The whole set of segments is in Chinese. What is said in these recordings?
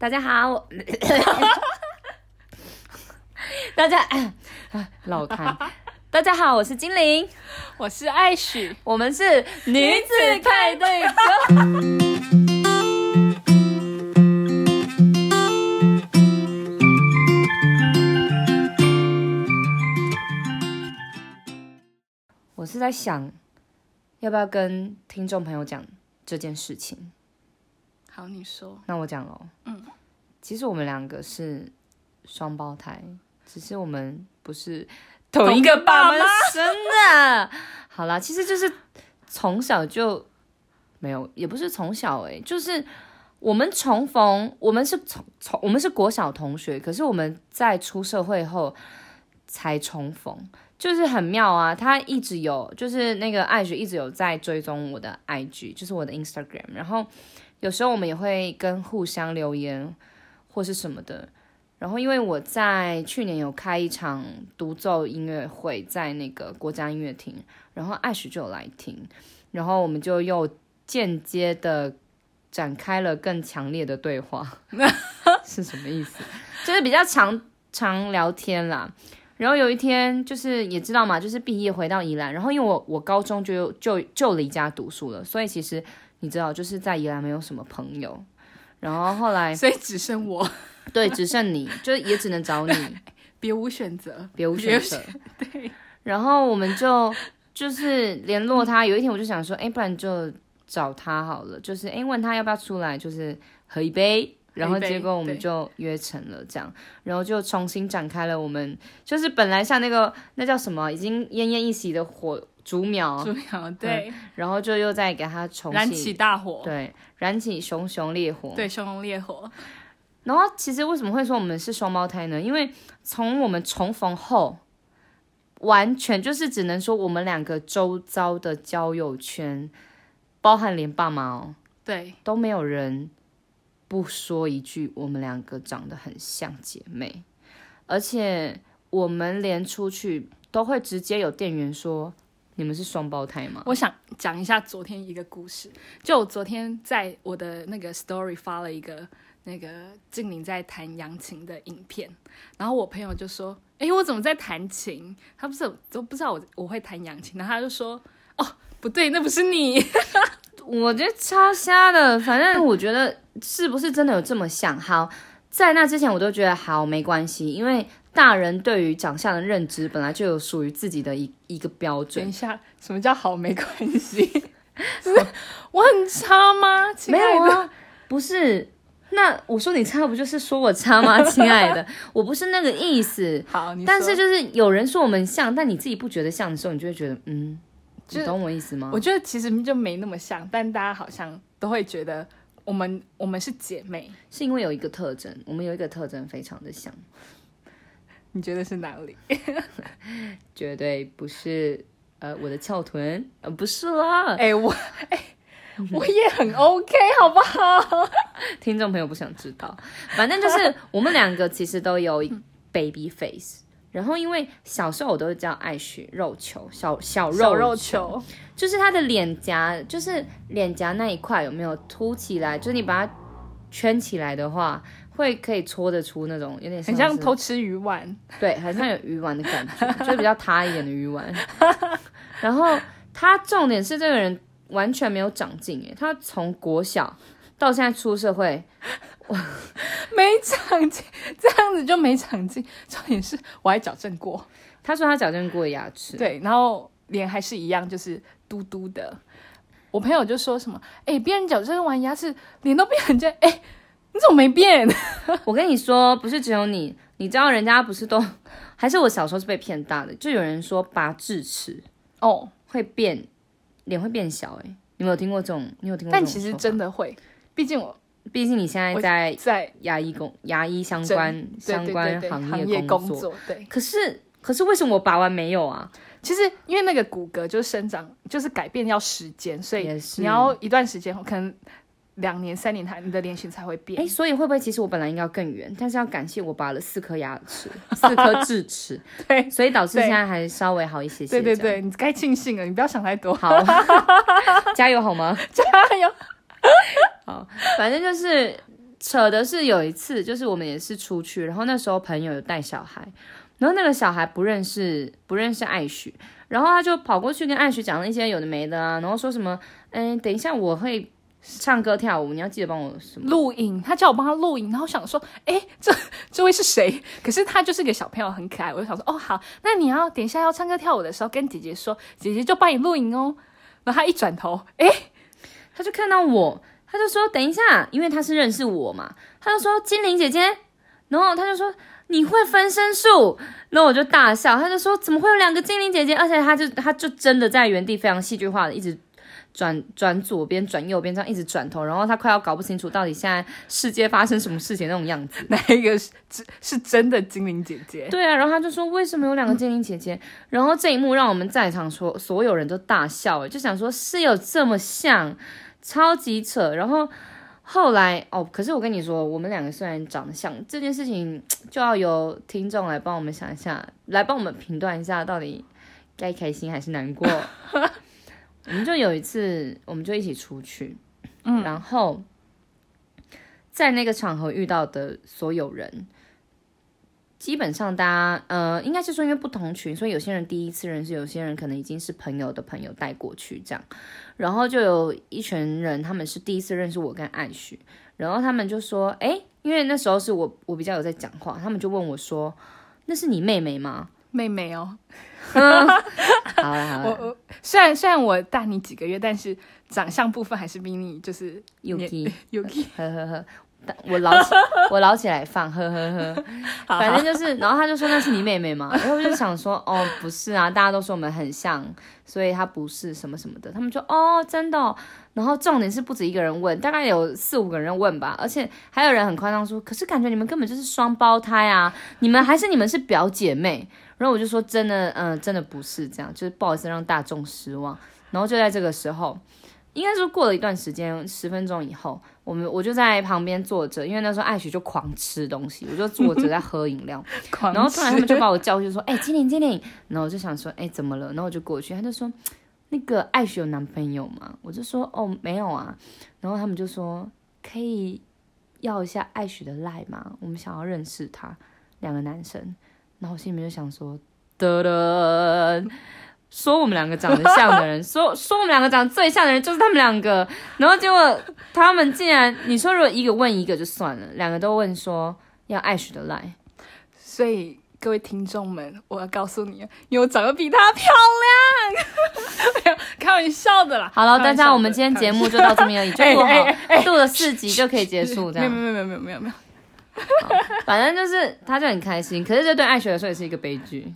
大家好，我 大家老痰。大家好，我是精灵，我是艾许，我们是女子派对歌。我是在想，要不要跟听众朋友讲这件事情？好，你说。那我讲喽。嗯，其实我们两个是双胞胎，只是我们不是同一个爸妈生的。好啦，其实就是从小就没有，也不是从小哎，就是我们重逢，我们是从从我们是国小同学，可是我们在出社会后才重逢。就是很妙啊，他一直有，就是那个爱雪一直有在追踪我的 IG，就是我的 Instagram，然后有时候我们也会跟互相留言或是什么的。然后因为我在去年有开一场独奏音乐会，在那个国家音乐厅，然后艾许就有来听，然后我们就又间接的展开了更强烈的对话，是什么意思？就是比较常常聊天啦。然后有一天，就是也知道嘛，就是毕业回到宜兰，然后因为我我高中就就就离家读书了，所以其实你知道，就是在宜兰没有什么朋友。然后后来，所以只剩我，对，只剩你，就也只能找你，别无选择，别无选择。对。然后我们就就是联络他，有一天我就想说，哎，不然就找他好了，就是哎问他要不要出来，就是喝一杯。然后结果我们就约成了这样，然后就重新展开了我们，就是本来像那个那叫什么，已经奄奄一息的火竹苗，竹苗对，然后就又再给它重燃起大火，对，燃起熊熊烈火，对，熊熊烈火。然后其实为什么会说我们是双胞胎呢？因为从我们重逢后，完全就是只能说我们两个周遭的交友圈，包含连爸妈哦，对，都没有人。不说一句，我们两个长得很像姐妹，而且我们连出去都会直接有店员说：“你们是双胞胎吗？”我想讲一下昨天一个故事，就我昨天在我的那个 story 发了一个那个静玲在弹扬琴的影片，然后我朋友就说：“哎，我怎么在弹琴？他不是都不知道我我会弹扬琴。”然后他就说：“哦，不对，那不是你。”我觉得超瞎的，反正我觉得是不是真的有这么像？好，在那之前我都觉得好没关系，因为大人对于长相的认知本来就有属于自己的一一个标准。等一下，什么叫好没关系？我很差吗？没有啊，不是。那我说你差不就是说我差吗，亲爱的？我不是那个意思。好，但是就是有人说我们像，但你自己不觉得像的时候，你就会觉得嗯。你懂我意思吗？我觉得其实就没那么像，但大家好像都会觉得我们我们是姐妹，是因为有一个特征，我们有一个特征非常的像。你觉得是哪里？绝对不是呃我的翘臀，呃不是啦。哎我哎我也很 OK 好不好？听众朋友不想知道，反正就是我们两个其实都有 baby face。然后，因为小时候我都是叫爱雪肉球，小小肉肉球，就是他的脸颊，就是脸颊那一块有没有凸起来？就是你把它圈起来的话，会可以搓得出那种有点很像偷吃鱼丸，对，很像有鱼丸的感觉，就是比较塌一点的鱼丸。然后他重点是这个人完全没有长进，诶，他从国小到现在出社会。没长进，这样子就没长进。重点是我还矫正过，他说他矫正过牙齿，对，然后脸还是一样，就是嘟嘟的。我朋友就说什么：“哎，别人矫正完牙齿，脸都变很尖。”哎，你怎么没变？我跟你说，不是只有你，你知道人家不是都，还是我小时候是被骗大的。就有人说拔智齿哦会变脸会变小，哎，你有听过这种？你有听过？但其实真的会，毕竟我。毕竟你现在在在牙医工牙医相关相关行业工作，对。可是可是为什么我拔完没有啊？其实因为那个骨骼就是生长就是改变要时间，所以你要一段时间后，可能两年三年才你的脸型才会变。哎，所以会不会其实我本来应该更圆，但是要感谢我拔了四颗牙齿，四颗智齿，对，所以导致现在还稍微好一些些。对对对，你该庆幸了，你不要想太多，好，加油好吗？加油。好，反正就是扯的是有一次，就是我们也是出去，然后那时候朋友有带小孩，然后那个小孩不认识不认识艾许，然后他就跑过去跟艾许讲了一些有的没的啊，然后说什么，嗯，等一下我会唱歌跳舞，你要记得帮我什么。录影，他叫我帮他录影，然后想说，哎，这 这位是谁？可是他就是个小朋友，很可爱。我就想说，哦，好，那你要等一下要唱歌跳舞的时候，跟姐姐说，姐姐就帮你录影哦。然后他一转头，哎，他就看到我，他就说，等一下，因为他是认识我嘛，他就说精灵姐姐，然后他就说你会分身术，然后我就大笑，他就说怎么会有两个精灵姐姐？而且他就他就真的在原地非常戏剧化的一直。转转左边，转右边，这样一直转头，然后他快要搞不清楚到底现在世界发生什么事情那种样子。哪一个是是真的精灵姐姐？对啊，然后他就说为什么有两个精灵姐姐？然后这一幕让我们在场所所有人都大笑，就想说是有这么像，超级扯。然后后来哦，可是我跟你说，我们两个虽然长得像，这件事情就要由听众来帮我们想一下，来帮我们评断一下，到底该开心还是难过。我们就有一次，我们就一起出去，嗯，然后在那个场合遇到的所有人，基本上大家，呃，应该是说因为不同群，所以有些人第一次认识，有些人可能已经是朋友的朋友带过去这样，然后就有一群人，他们是第一次认识我跟艾许，然后他们就说，哎，因为那时候是我我比较有在讲话，他们就问我说，那是你妹妹吗？妹妹哦。好啦好啦，我我虽然虽然我大你几个月，但是长相部分还是比你就是 Yuki Yuki，呵呵呵，我捞起我捞起来放，呵呵呵，反正就是，然后他就说那是你妹妹嘛，然后我就想说哦不是啊，大家都说我们很像，所以她不是什么什么的，他们说哦真的，然后重点是不止一个人问，大概有四五个人问吧，而且还有人很夸张说，可是感觉你们根本就是双胞胎啊，你们还是你们是表姐妹。然后我就说真的，嗯，真的不是这样，就是不好意思让大众失望。然后就在这个时候，应该是过了一段时间，十分钟以后，我们我就在旁边坐着，因为那时候艾许就狂吃东西，我就坐着在喝饮料。然后突然他们就把我叫去说：“哎，精灵精灵。”然后我就想说：“哎，怎么了？”然后我就过去，他就说：“那个艾许有男朋友吗？”我就说：“哦，没有啊。”然后他们就说：“可以要一下艾许的赖吗？我们想要认识他，两个男生。”然后我心里面就想说，的的，说我们两个长得像的人，说说我们两个长得最像的人就是他们两个。然后结果他们竟然，你说如果一个问一个就算了，两个都问说要爱许的赖。所以各位听众们，我要告诉你，因为我长得比她漂亮，开玩笑的啦。好了，大家，我们今天节目就到这边而已，就录好，录了四集就可以结束，这样。没有没有没有没有没有。反正就是，他就很开心。可是这对爱雪来说也是一个悲剧，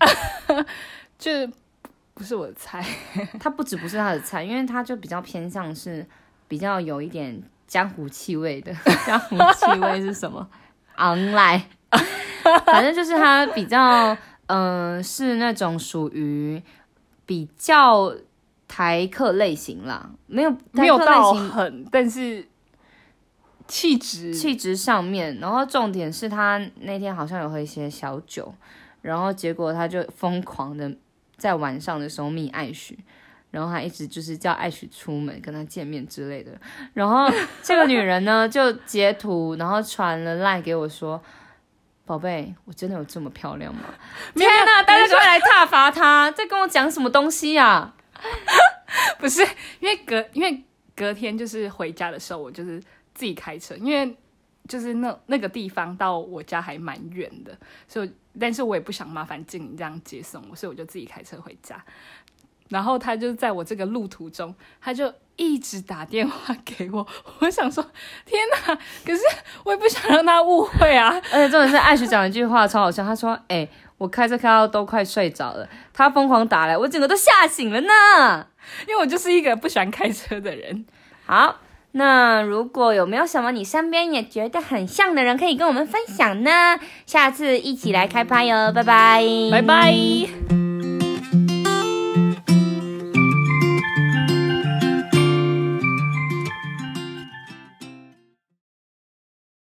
就不是我的菜。他不止不是他的菜，因为他就比较偏向是比较有一点江湖气味的。江湖气味是什么？昂来，反正就是他比较，嗯，是那种属于比较台客类型啦，没有没有到很，但是。气质气质上面，然后重点是他那天好像有喝一些小酒，然后结果他就疯狂的在晚上的时候密艾许，然后还一直就是叫艾许出门跟他见面之类的，然后 这个女人呢就截图，然后传了赖给我说：“宝贝，我真的有这么漂亮吗？” 天哪，大家快来挞伐他，在跟我讲什么东西呀？不是因为隔因为隔天就是回家的时候，我就是。自己开车，因为就是那那个地方到我家还蛮远的，所以但是我也不想麻烦静玲这样接送我，所以我就自己开车回家。然后他就在我这个路途中，他就一直打电话给我。我想说，天哪！可是我也不想让他误会啊。而且重点是艾雪讲一句话超好笑，他说：“哎，我开车开到都快睡着了，他疯狂打来，我整个都吓醒了呢。因为我就是一个不喜欢开车的人。”好。那如果有没有什么你身边也觉得很像的人，可以跟我们分享呢？下次一起来开拍哟，拜拜，拜拜。